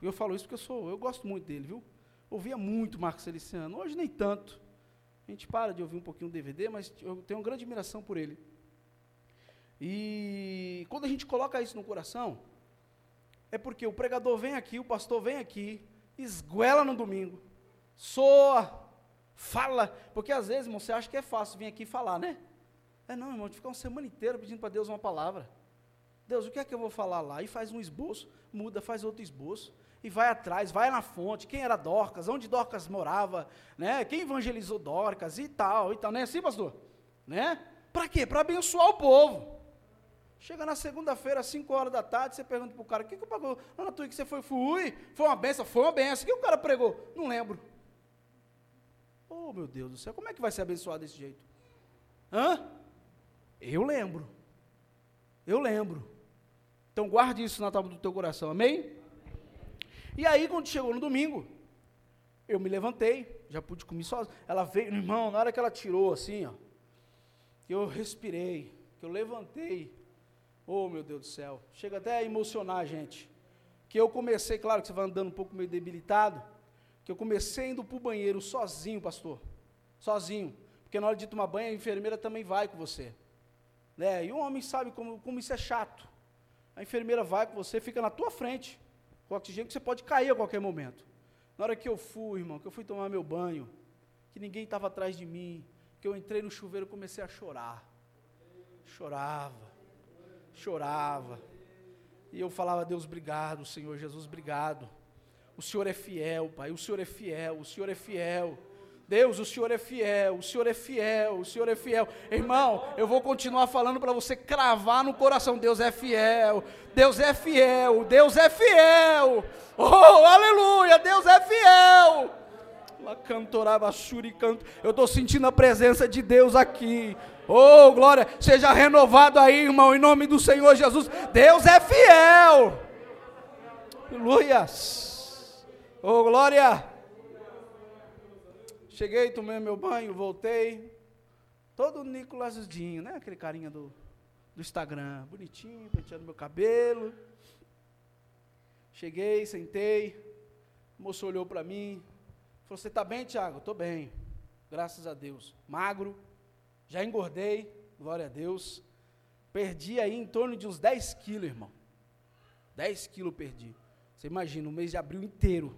E eu falo isso porque eu sou, eu gosto muito dele, viu? Ouvia muito Marcos Feliciano, hoje nem tanto. A gente para de ouvir um pouquinho o DVD, mas eu tenho uma grande admiração por ele. E quando a gente coloca isso no coração, é porque o pregador vem aqui, o pastor vem aqui, esguela no domingo, soa, fala, porque às vezes, irmão, você acha que é fácil vir aqui falar, né? É não, irmão, de ficar uma semana inteira pedindo para Deus uma palavra. Deus, o que é que eu vou falar lá? E faz um esboço, muda, faz outro esboço, e vai atrás, vai na fonte, quem era Dorcas, onde Dorcas morava, né? Quem evangelizou Dorcas e tal, e tal, não é assim, pastor? Né? Para quê? Para abençoar o povo. Chega na segunda-feira, às 5 horas da tarde, você pergunta para o cara, o que, que eu pagou? Lá na tua que você foi, fui, foi uma benção, foi uma benção. O que o cara pregou? Não lembro. Oh, meu Deus do céu, como é que vai ser abençoado desse jeito? Hã? Eu lembro. Eu lembro. Então guarde isso na tábua do teu coração, amém? E aí, quando chegou no domingo, eu me levantei, já pude comer sozinho. Ela veio, irmão, na hora que ela tirou assim, ó, que eu respirei, que eu levantei, Oh, meu Deus do céu. Chega até a emocionar a gente. Que eu comecei, claro que você vai andando um pouco meio debilitado, que eu comecei indo para o banheiro sozinho, pastor. Sozinho. Porque na hora de tomar banho, a enfermeira também vai com você. Né? E o homem sabe como, como isso é chato. A enfermeira vai com você, fica na tua frente, com oxigênio que você pode cair a qualquer momento. Na hora que eu fui, irmão, que eu fui tomar meu banho, que ninguém estava atrás de mim, que eu entrei no chuveiro, comecei a chorar. Chorava chorava. E eu falava, Deus, obrigado, Senhor Jesus, obrigado. O Senhor é fiel, Pai, o Senhor é fiel, o Senhor é fiel. Deus, o Senhor é fiel, o Senhor é fiel, o Senhor é fiel. Irmão, eu vou continuar falando para você cravar no coração: Deus é fiel, Deus é fiel, Deus é fiel. Oh, aleluia, Deus é fiel. Lá cantorava canto. Eu estou sentindo a presença de Deus aqui. Oh, glória, seja renovado aí, irmão, em nome do Senhor Jesus. Deus é fiel. Aleluias. Oh, glória. Cheguei, tomei meu banho, voltei. Todo Nicolaszinho, né? Aquele carinha do, do Instagram, bonitinho, penteando meu cabelo. Cheguei, sentei. O moço olhou para mim. Falou: Você está bem, Tiago? Estou bem. Graças a Deus. Magro já engordei, glória a Deus. Perdi aí em torno de uns 10 quilos, irmão. 10 quilos perdi. Você imagina, um mês de abril inteiro,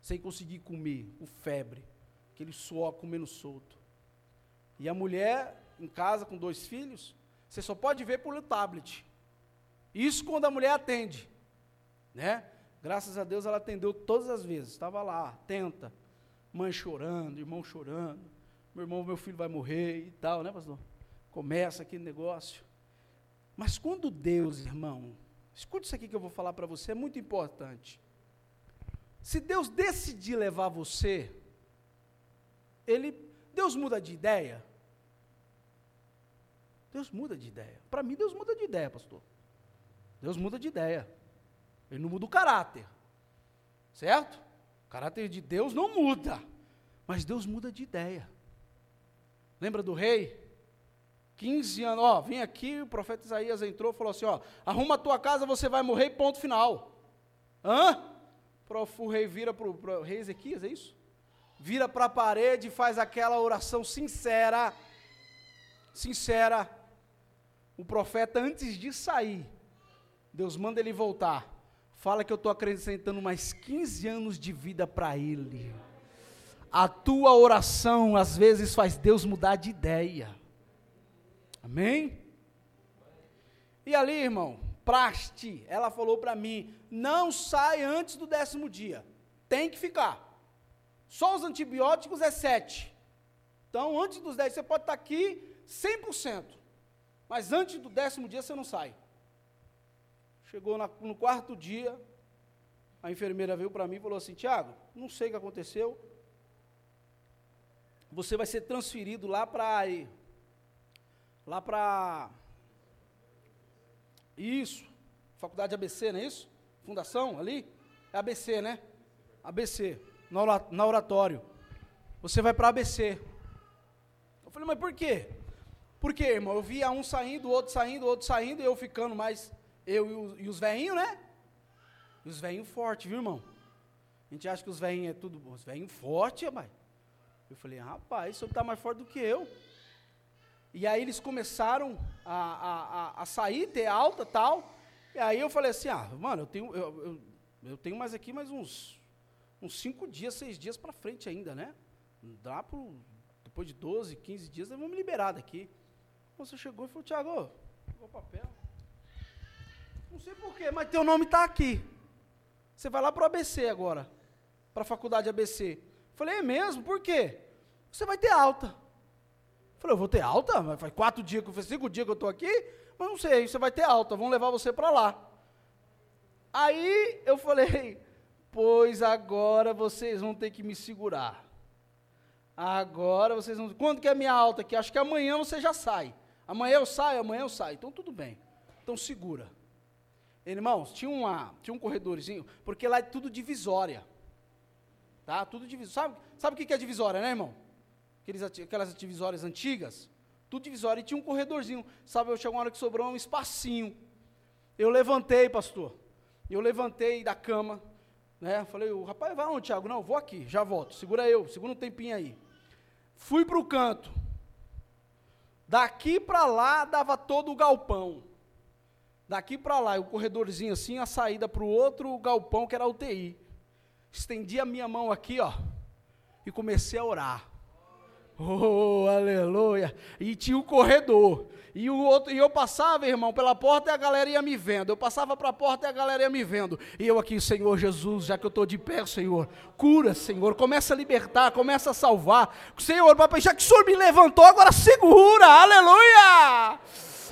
sem conseguir comer, com febre, aquele suor comendo solto. E a mulher em casa com dois filhos, você só pode ver pelo tablet. Isso quando a mulher atende, né? Graças a Deus ela atendeu todas as vezes, estava lá, atenta, mãe chorando, irmão chorando meu irmão, meu filho vai morrer e tal, né, pastor? Começa aquele negócio. Mas quando Deus, irmão, escute isso aqui que eu vou falar para você, é muito importante. Se Deus decidir levar você, ele, Deus muda de ideia? Deus muda de ideia. Para mim, Deus muda de ideia, pastor. Deus muda de ideia. Ele não muda o caráter. Certo? O caráter de Deus não muda. Mas Deus muda de ideia. Lembra do rei? 15 anos, ó, vem aqui, o profeta Isaías entrou e falou assim, ó, arruma a tua casa, você vai morrer, ponto final. Hã? O rei vira para o rei Ezequias, é isso? Vira para a parede e faz aquela oração sincera, sincera. O profeta, antes de sair, Deus manda ele voltar. Fala que eu estou acrescentando mais 15 anos de vida para ele. A tua oração às vezes faz Deus mudar de ideia. Amém? E ali, irmão, praste, ela falou para mim: não sai antes do décimo dia. Tem que ficar. Só os antibióticos é sete. Então, antes dos dez, você pode estar aqui 100%. Mas antes do décimo dia, você não sai. Chegou na, no quarto dia, a enfermeira veio para mim e falou assim: Tiago, não sei o que aconteceu, você vai ser transferido lá para lá para isso, faculdade ABC, não é isso? Fundação ali? É ABC, né? ABC, na oratório. Você vai para ABC. Eu falei, mas por quê? Porque, irmão, eu via um saindo, o outro saindo, o outro saindo, e eu ficando mais, eu e os, os velhinhos, né? E os velhinhos fortes, viu, irmão? A gente acha que os velhinhos é tudo, os velhinhos fortes, mas eu falei, rapaz, o senhor está mais forte do que eu. E aí eles começaram a, a, a, a sair, ter alta tal. E aí eu falei assim, ah, mano, eu tenho, eu, eu, eu tenho mais aqui mais uns, uns cinco dias, seis dias para frente ainda, né? Dá pro, depois de 12, 15 dias, nós vamos me liberar daqui. Você chegou e falou, Tiago, pegou papel. Não sei porquê, mas teu nome está aqui. Você vai lá para o ABC agora, para a faculdade ABC. Falei, é mesmo? Por quê? Você vai ter alta. Falei, eu vou ter alta? Faz quatro dias, faz cinco dias que eu estou aqui, mas não sei, você vai ter alta, vamos levar você para lá. Aí eu falei, pois agora vocês vão ter que me segurar. Agora vocês vão. Quando que é minha alta aqui? Acho que amanhã você já sai. Amanhã eu saio, amanhã eu saio. Então tudo bem. Então segura. Irmãos, tinha, uma, tinha um corredorzinho, porque lá é tudo divisória. Tá? Tudo divisória. Sabe, sabe o que é divisória, né, irmão? Aqueles, aquelas divisórias antigas. Tudo divisória. E tinha um corredorzinho. Sabe, eu chegou uma hora que sobrou um espacinho. Eu levantei, pastor. Eu levantei da cama. Né? Falei, o rapaz, vai onde, Tiago? Não, vou aqui, já volto. Segura eu, segura um tempinho aí. Fui para o canto. Daqui para lá dava todo o galpão. Daqui para lá, o corredorzinho assim, a saída para o outro galpão que era a UTI. Estendi a minha mão aqui, ó, e comecei a orar. Oh, aleluia! E tinha um corredor. E, o outro, e eu passava, irmão, pela porta e a galera ia me vendo. Eu passava para a porta e a galera ia me vendo. E eu aqui, Senhor Jesus, já que eu estou de pé, Senhor, cura, Senhor, começa a libertar, começa a salvar. Senhor, papai, já que o Senhor me levantou, agora segura, aleluia!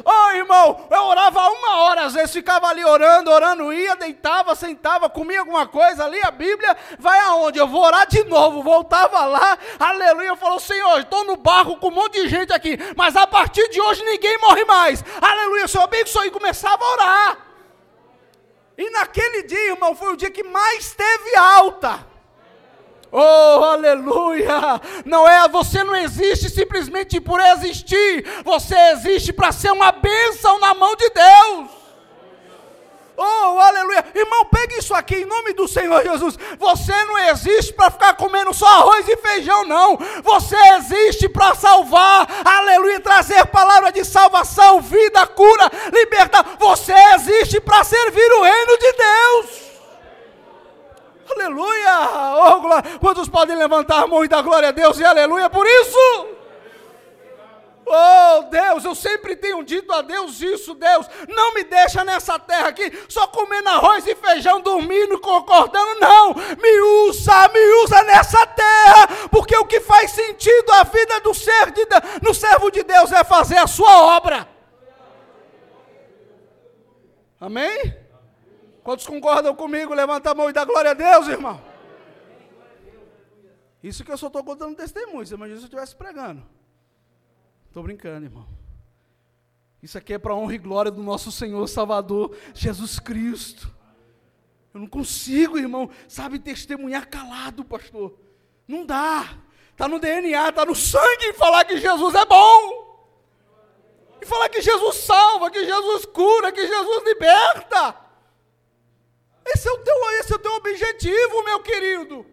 Oh, irmão, eu orava uma hora, às vezes ficava ali orando, orando, ia, deitava, sentava, comia alguma coisa, lia a Bíblia, vai aonde? Eu vou orar de novo, voltava lá, aleluia, falou, Senhor, estou no barco com um monte de gente aqui, mas a partir de hoje ninguém morre mais, aleluia, Senhor abençoe, e começava a orar. E naquele dia, irmão, foi o dia que mais teve alta. Oh, aleluia! Não é, você não existe simplesmente por existir. Você existe para ser uma bênção na mão de Deus. Oh, aleluia. Irmão, pegue isso aqui em nome do Senhor Jesus. Você não existe para ficar comendo só arroz e feijão, não. Você existe para salvar, aleluia, trazer palavra de salvação, vida, cura, libertar. Você existe para servir o reino de Deus. Aleluia! Oh, glória. Quantos podem levantar a mão e dar glória a Deus e aleluia por isso? Oh Deus, eu sempre tenho dito a Deus isso, Deus, não me deixa nessa terra aqui, só comendo arroz e feijão, dormindo, concordando, não, me usa, me usa nessa terra, porque o que faz sentido a vida do ser de, no servo de Deus é fazer a sua obra. Amém? Quantos concordam comigo? Levanta a mão e dá glória a Deus, irmão. Isso que eu só estou contando testemunho. Você imagina se eu estivesse pregando. Estou brincando, irmão. Isso aqui é para honra e glória do nosso Senhor Salvador, Jesus Cristo. Eu não consigo, irmão, sabe, testemunhar calado, pastor. Não dá. Está no DNA, está no sangue falar que Jesus é bom. E falar que Jesus salva, que Jesus cura, que Jesus liberta. Esse é o teu, esse é o teu objetivo, meu querido.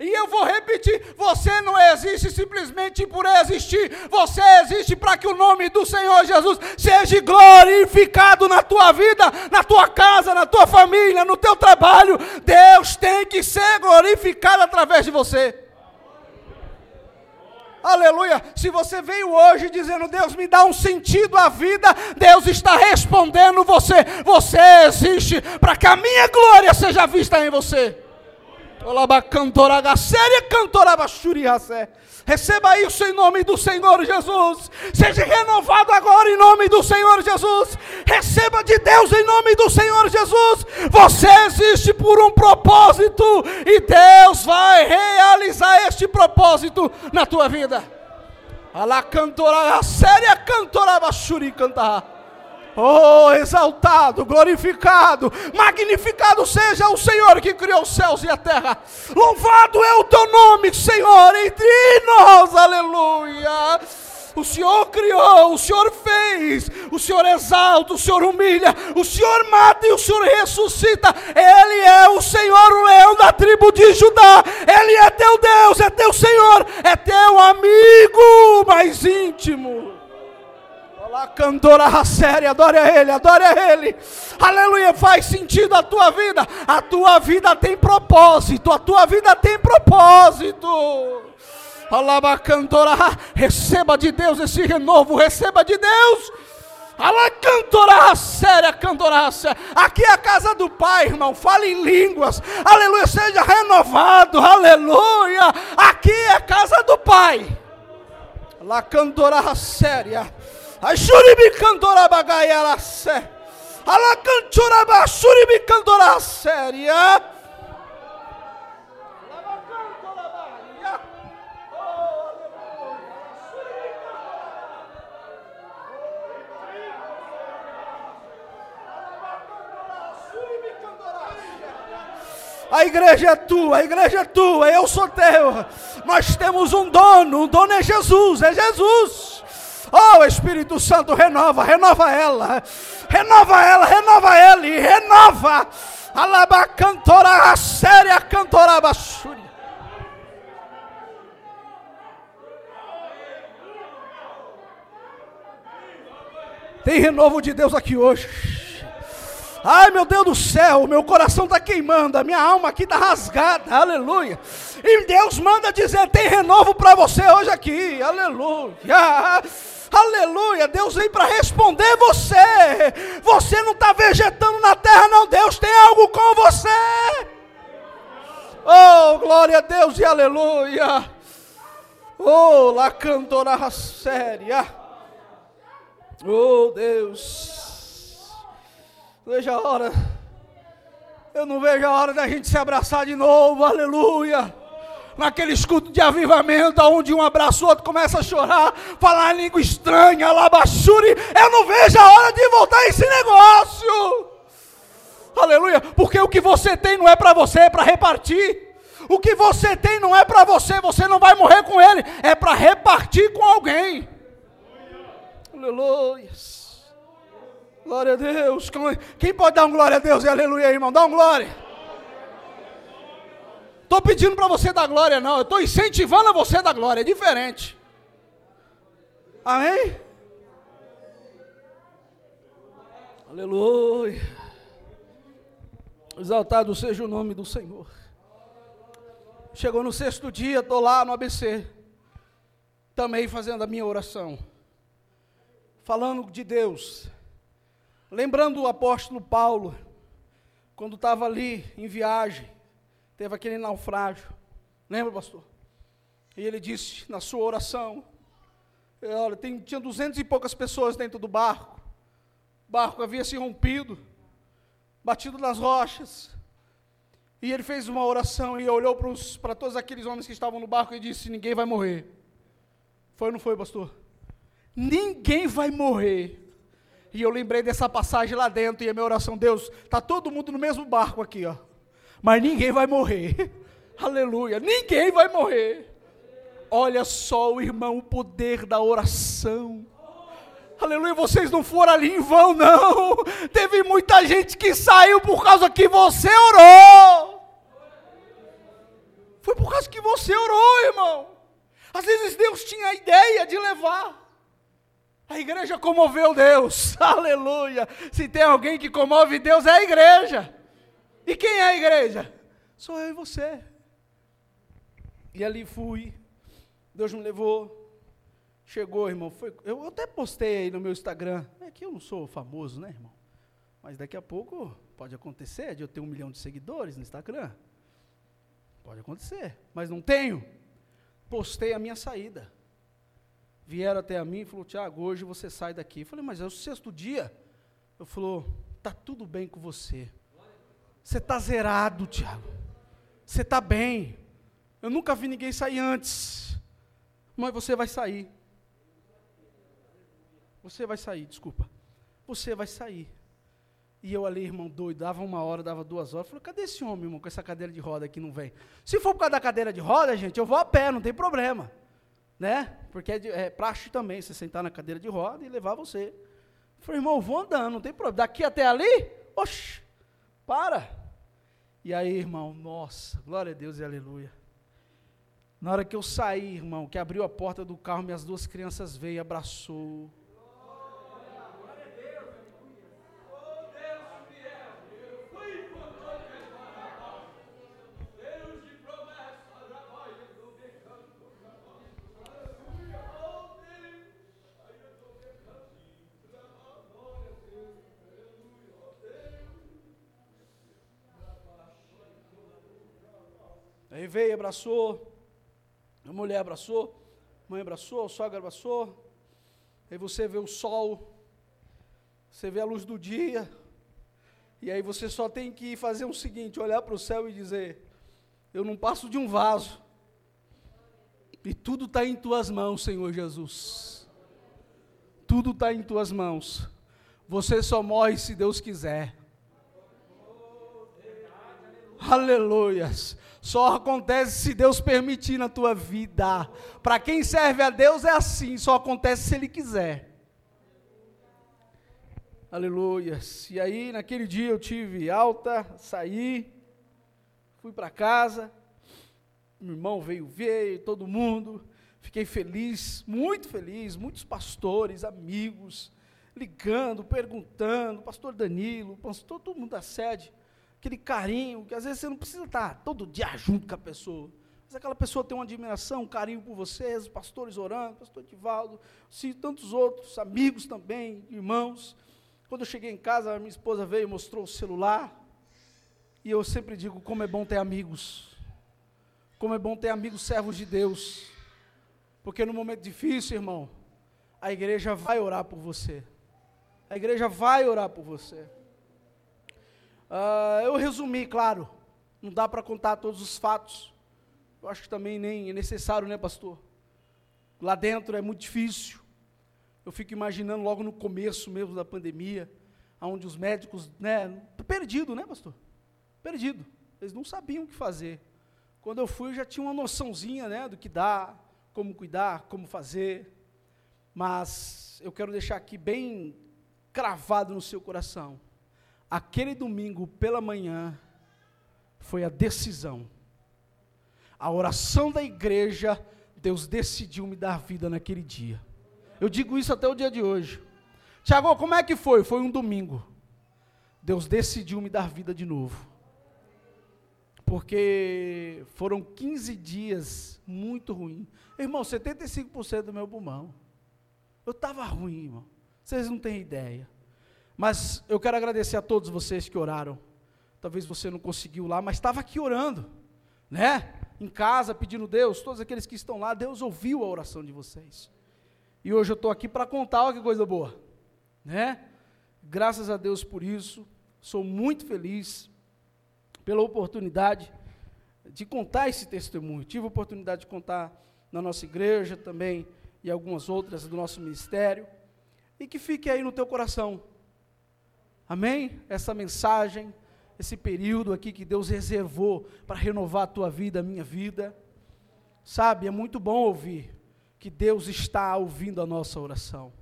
E eu vou repetir: você não existe simplesmente por existir, você existe para que o nome do Senhor Jesus seja glorificado na tua vida, na tua casa, na tua família, no teu trabalho. Deus tem que ser glorificado através de você. Aleluia. Se você veio hoje dizendo, Deus me dá um sentido à vida, Deus está respondendo você. Você existe para que a minha glória seja vista em você. Receba isso em nome do Senhor Jesus. Seja renovado agora em nome do Senhor Jesus. Receba de Deus em nome do Senhor Jesus. Você existe por um propósito e Deus vai realizar este propósito na tua vida. Alá cantora, a séria cantora, bachuri cantar. Oh, exaltado, glorificado, magnificado seja o Senhor que criou os céus e a terra. Louvado é o teu nome, Senhor, entre nós, aleluia. O Senhor criou, o Senhor fez, o Senhor exalta, o Senhor humilha, o Senhor mata e o Senhor ressuscita. Ele é o Senhor, o leão da tribo de Judá. Ele é teu Deus, é teu Senhor, é teu amigo mais íntimo. Lá cantora séria, adore a Ele, adore a Ele. Aleluia, faz sentido a tua vida. A tua vida tem propósito, a tua vida tem propósito. Alaba cantora, receba de Deus esse renovo, receba de Deus. Alá cantora séria, cantora séria. Aqui é a casa do Pai, irmão. Fale em línguas. Aleluia, seja renovado. Aleluia. Aqui é a casa do Pai. Lá cantora séria. A Shuribi cantora bagaia sé. Alá cantora ba Shuribi cantora séria. A igreja é tua, a igreja é tua, eu sou teu. Nós temos um dono, o dono é Jesus, é Jesus. Oh, Espírito Santo, renova, renova ela, renova ela, renova ele, renova. Alaba cantora, a séria cantora basúria. Tem renovo de Deus aqui hoje. Ai meu Deus do céu, meu coração está queimando, a minha alma aqui está rasgada, aleluia. E Deus manda dizer: tem renovo para você hoje aqui, aleluia. Aleluia, Deus vem para responder você. Você não está vegetando na terra, não. Deus tem algo com você. Oh, glória a Deus e aleluia. Oh, la cantora séria. Oh, Deus vejo a hora. Eu não vejo a hora da gente se abraçar de novo, aleluia. Naquele escudo de avivamento, onde um abraça o outro, começa a chorar, falar língua estranha, labachuri. Eu não vejo a hora de voltar esse negócio. Aleluia, porque o que você tem não é para você, é para repartir. O que você tem não é para você, você não vai morrer com ele, é para repartir com alguém. Aleluia. Glória a Deus. Quem pode dar um glória a Deus e aleluia, irmão? Dá um glória. Estou pedindo para você dar glória, não. Eu estou incentivando a você dar glória. É diferente. Amém? Aleluia. Exaltado seja o nome do Senhor. Chegou no sexto dia, estou lá no ABC. Também fazendo a minha oração. Falando de Deus Lembrando o apóstolo Paulo, quando estava ali em viagem, teve aquele naufrágio. Lembra, pastor? E ele disse na sua oração: é, Olha, tem, tinha duzentas e poucas pessoas dentro do barco. O barco havia se rompido, batido nas rochas. E ele fez uma oração e olhou para todos aqueles homens que estavam no barco e disse: Ninguém vai morrer. Foi ou não foi, pastor? Ninguém vai morrer. E eu lembrei dessa passagem lá dentro, e a minha oração, Deus, está todo mundo no mesmo barco aqui, ó. Mas ninguém vai morrer. Aleluia, ninguém vai morrer. Olha só, irmão, o poder da oração. Aleluia, vocês não foram ali em vão, não. Teve muita gente que saiu por causa que você orou. Foi por causa que você orou, irmão. Às vezes Deus tinha a ideia de levar. A igreja comoveu Deus, aleluia. Se tem alguém que comove Deus, é a igreja. Quem é a igreja? Sou eu e você. E ali fui, Deus me levou. Chegou, irmão. Foi, eu até postei aí no meu Instagram. É que eu não sou famoso, né, irmão? Mas daqui a pouco pode acontecer de eu ter um milhão de seguidores no Instagram. Pode acontecer, mas não tenho. Postei a minha saída vieram até a mim e falou, Tiago, hoje você sai daqui. Eu falei, mas é o sexto dia. Eu falou, tá tudo bem com você. Você está zerado, Tiago. Você está bem. Eu nunca vi ninguém sair antes. Mas você vai sair. Você vai sair, desculpa. Você vai sair. E eu ali, irmão, doido, dava uma hora, dava duas horas. Falei, cadê esse homem, irmão, com essa cadeira de roda aqui não vem? Se for por causa da cadeira de roda, gente, eu vou a pé, não tem problema né? Porque é, de, é praxe também, você sentar na cadeira de roda e levar você. Eu falei, irmão, vou andando, não tem problema. Daqui até ali, oxe, para. E aí, irmão, nossa, glória a Deus e aleluia. Na hora que eu saí, irmão, que abriu a porta do carro, minhas duas crianças veio, abraçou. Veio, abraçou, a mulher abraçou, a mãe abraçou, o sogra abraçou. Aí você vê o sol, você vê a luz do dia, e aí você só tem que fazer o seguinte: olhar para o céu e dizer: Eu não passo de um vaso, e tudo está em tuas mãos, Senhor Jesus. Tudo está em tuas mãos. Você só morre se Deus quiser. Aleluias. Só acontece se Deus permitir na tua vida. Para quem serve a Deus é assim, só acontece se Ele quiser. Aleluias. E aí, naquele dia eu tive alta, saí, fui para casa. Meu irmão veio ver, todo mundo. Fiquei feliz, muito feliz. Muitos pastores, amigos, ligando, perguntando. Pastor Danilo, pastor, todo mundo da sede. Aquele carinho, que às vezes você não precisa estar todo dia junto com a pessoa. Mas aquela pessoa tem uma admiração, um carinho por vocês, os pastores orando, pastor Tivaldo, sim, tantos outros, amigos também, irmãos. Quando eu cheguei em casa, minha esposa veio e mostrou o celular. E eu sempre digo como é bom ter amigos. Como é bom ter amigos servos de Deus. Porque no momento difícil, irmão, a igreja vai orar por você. A igreja vai orar por você. Uh, eu resumi, claro. Não dá para contar todos os fatos. Eu acho que também nem é necessário, né, pastor? Lá dentro é muito difícil. Eu fico imaginando logo no começo mesmo da pandemia, onde os médicos, né, perdido, né, pastor? Perdido. Eles não sabiam o que fazer. Quando eu fui, eu já tinha uma noçãozinha, né, do que dá, como cuidar, como fazer. Mas eu quero deixar aqui bem cravado no seu coração. Aquele domingo pela manhã foi a decisão. A oração da igreja, Deus decidiu me dar vida naquele dia. Eu digo isso até o dia de hoje. Tiago, como é que foi? Foi um domingo. Deus decidiu me dar vida de novo. Porque foram 15 dias muito ruins. Irmão, 75% do meu pulmão. Eu estava ruim, irmão. Vocês não têm ideia. Mas eu quero agradecer a todos vocês que oraram. Talvez você não conseguiu lá, mas estava aqui orando, né? Em casa, pedindo Deus, todos aqueles que estão lá, Deus ouviu a oração de vocês. E hoje eu estou aqui para contar, olha que coisa boa, né? Graças a Deus por isso, sou muito feliz pela oportunidade de contar esse testemunho. Tive a oportunidade de contar na nossa igreja também e algumas outras do nosso ministério. E que fique aí no teu coração. Amém? Essa mensagem, esse período aqui que Deus reservou para renovar a tua vida, a minha vida. Sabe, é muito bom ouvir que Deus está ouvindo a nossa oração.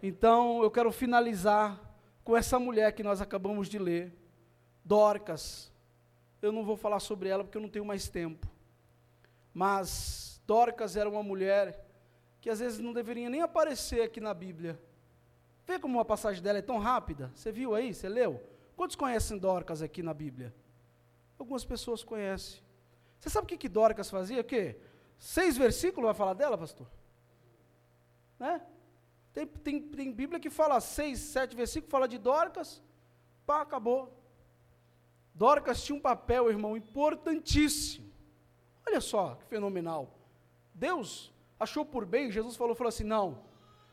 Então, eu quero finalizar com essa mulher que nós acabamos de ler, Dorcas. Eu não vou falar sobre ela porque eu não tenho mais tempo. Mas Dorcas era uma mulher que às vezes não deveria nem aparecer aqui na Bíblia. Vê como a passagem dela é tão rápida. Você viu aí? Você leu? Quantos conhecem Dorcas aqui na Bíblia? Algumas pessoas conhecem. Você sabe o que, que Dorcas fazia? O quê? Seis versículos vai falar dela, pastor? Né? Tem, tem, tem Bíblia que fala seis, sete versículos, fala de Dorcas, pá, acabou. Dorcas tinha um papel, irmão, importantíssimo. Olha só que fenomenal. Deus achou por bem, Jesus falou, falou assim: não,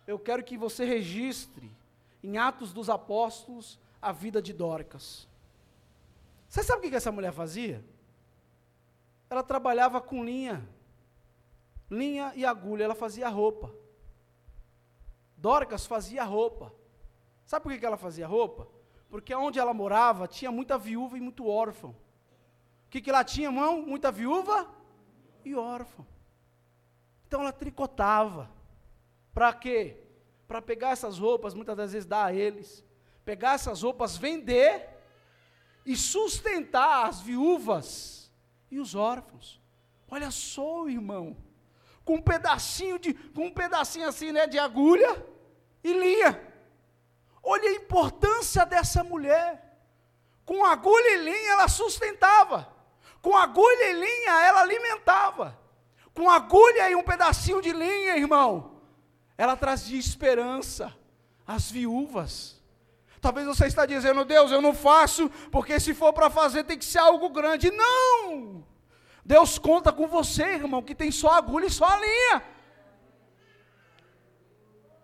eu quero que você registre em Atos dos Apóstolos a vida de Dorcas. Você sabe o que, essa mulher fazia? Ela trabalhava com linha linha e agulha, ela fazia roupa. Dorcas fazia roupa. Sabe por que ela fazia roupa? Porque onde ela morava tinha muita viúva e muito órfão. O que, que lá tinha, mão? Muita viúva e órfão. Então ela tricotava. Para quê? Para pegar essas roupas, muitas das vezes dar a eles. Pegar essas roupas, vender e sustentar as viúvas e os órfãos. Olha só, irmão com um pedacinho de, com um pedacinho assim, né, de agulha e linha. Olha a importância dessa mulher. Com agulha e linha ela sustentava. Com agulha e linha ela alimentava. Com agulha e um pedacinho de linha, irmão, ela trazia esperança às viúvas. Talvez você está dizendo, Deus, eu não faço, porque se for para fazer tem que ser algo grande. Não! Deus conta com você, irmão, que tem só agulha e só linha.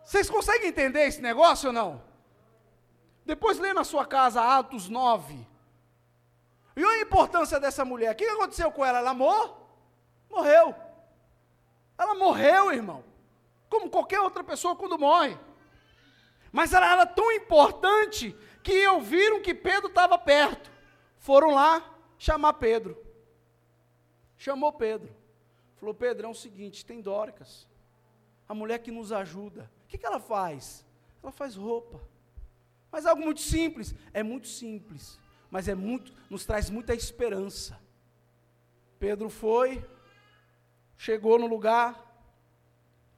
Vocês conseguem entender esse negócio ou não? Depois lê na sua casa Atos 9. E a importância dessa mulher? O que aconteceu com ela? Ela morreu? Morreu. Ela morreu, irmão. Como qualquer outra pessoa quando morre. Mas ela era tão importante que ouviram que Pedro estava perto. Foram lá chamar Pedro. Chamou Pedro. Falou: Pedro, é o seguinte: tem Dóricas. A mulher que nos ajuda. O que, que ela faz? Ela faz roupa. Mas algo muito simples. É muito simples. Mas é muito, nos traz muita esperança. Pedro foi, chegou no lugar.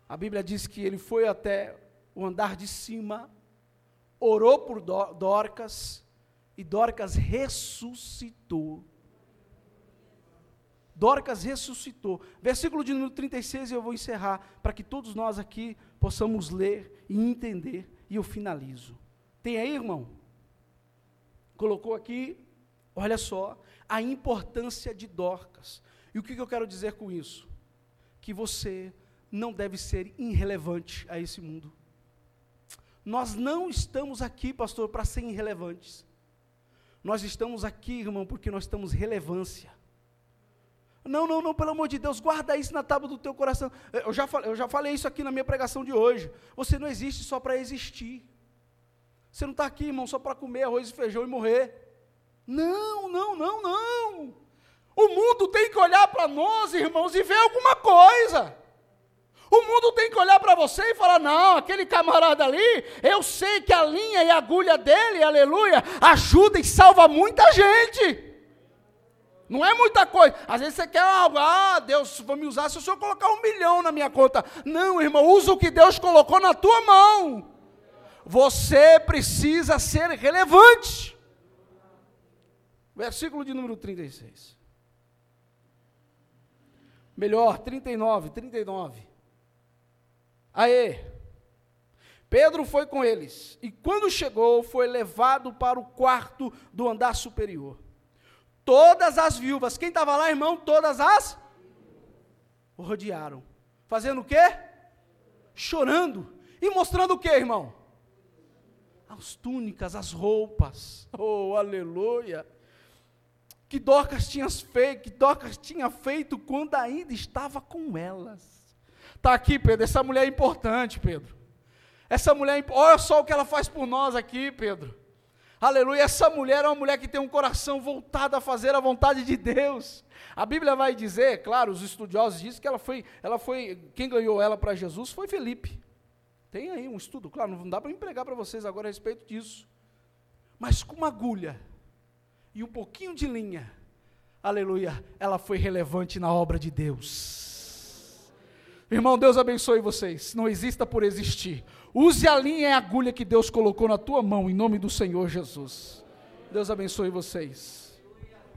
A Bíblia diz que ele foi até o andar de cima, orou por Dorcas, e Dorcas ressuscitou. Dorcas ressuscitou. Versículo de número 36 eu vou encerrar, para que todos nós aqui possamos ler e entender, e eu finalizo. Tem aí, irmão? Colocou aqui, olha só, a importância de Dorcas. E o que, que eu quero dizer com isso? Que você não deve ser irrelevante a esse mundo. Nós não estamos aqui, pastor, para ser irrelevantes. Nós estamos aqui, irmão, porque nós temos relevância. Não, não, não, pelo amor de Deus, guarda isso na tábua do teu coração. Eu já, falei, eu já falei isso aqui na minha pregação de hoje. Você não existe só para existir. Você não está aqui, irmão, só para comer arroz e feijão e morrer. Não, não, não, não. O mundo tem que olhar para nós, irmãos, e ver alguma coisa. O mundo tem que olhar para você e falar: não, aquele camarada ali, eu sei que a linha e a agulha dele, aleluia, ajuda e salva muita gente. Não é muita coisa. Às vezes você quer algo, ah, Deus vai me usar se o senhor colocar um milhão na minha conta. Não, irmão, usa o que Deus colocou na tua mão. Você precisa ser relevante. Versículo de número 36. Melhor, 39, 39. Aê! Pedro foi com eles, e quando chegou, foi levado para o quarto do andar superior. Todas as viúvas, quem estava lá, irmão? Todas as o rodearam. Fazendo o quê? Chorando. E mostrando o quê, irmão? As túnicas, as roupas. Oh, aleluia. Que Dorcas tinha feito, que Dorcas tinha feito quando ainda estava com elas. Está aqui, Pedro. Essa mulher é importante, Pedro. Essa mulher, olha só o que ela faz por nós aqui, Pedro. Aleluia. Essa mulher é uma mulher que tem um coração voltado a fazer a vontade de Deus. A Bíblia vai dizer, claro, os estudiosos dizem que ela foi, ela foi, quem ganhou ela para Jesus foi Felipe. Tem aí um estudo, claro, não dá para me pregar para vocês agora a respeito disso. Mas com uma agulha e um pouquinho de linha, aleluia, ela foi relevante na obra de Deus. Irmão, Deus abençoe vocês. Não exista por existir. Use a linha e a agulha que Deus colocou na tua mão, em nome do Senhor Jesus. Deus abençoe vocês.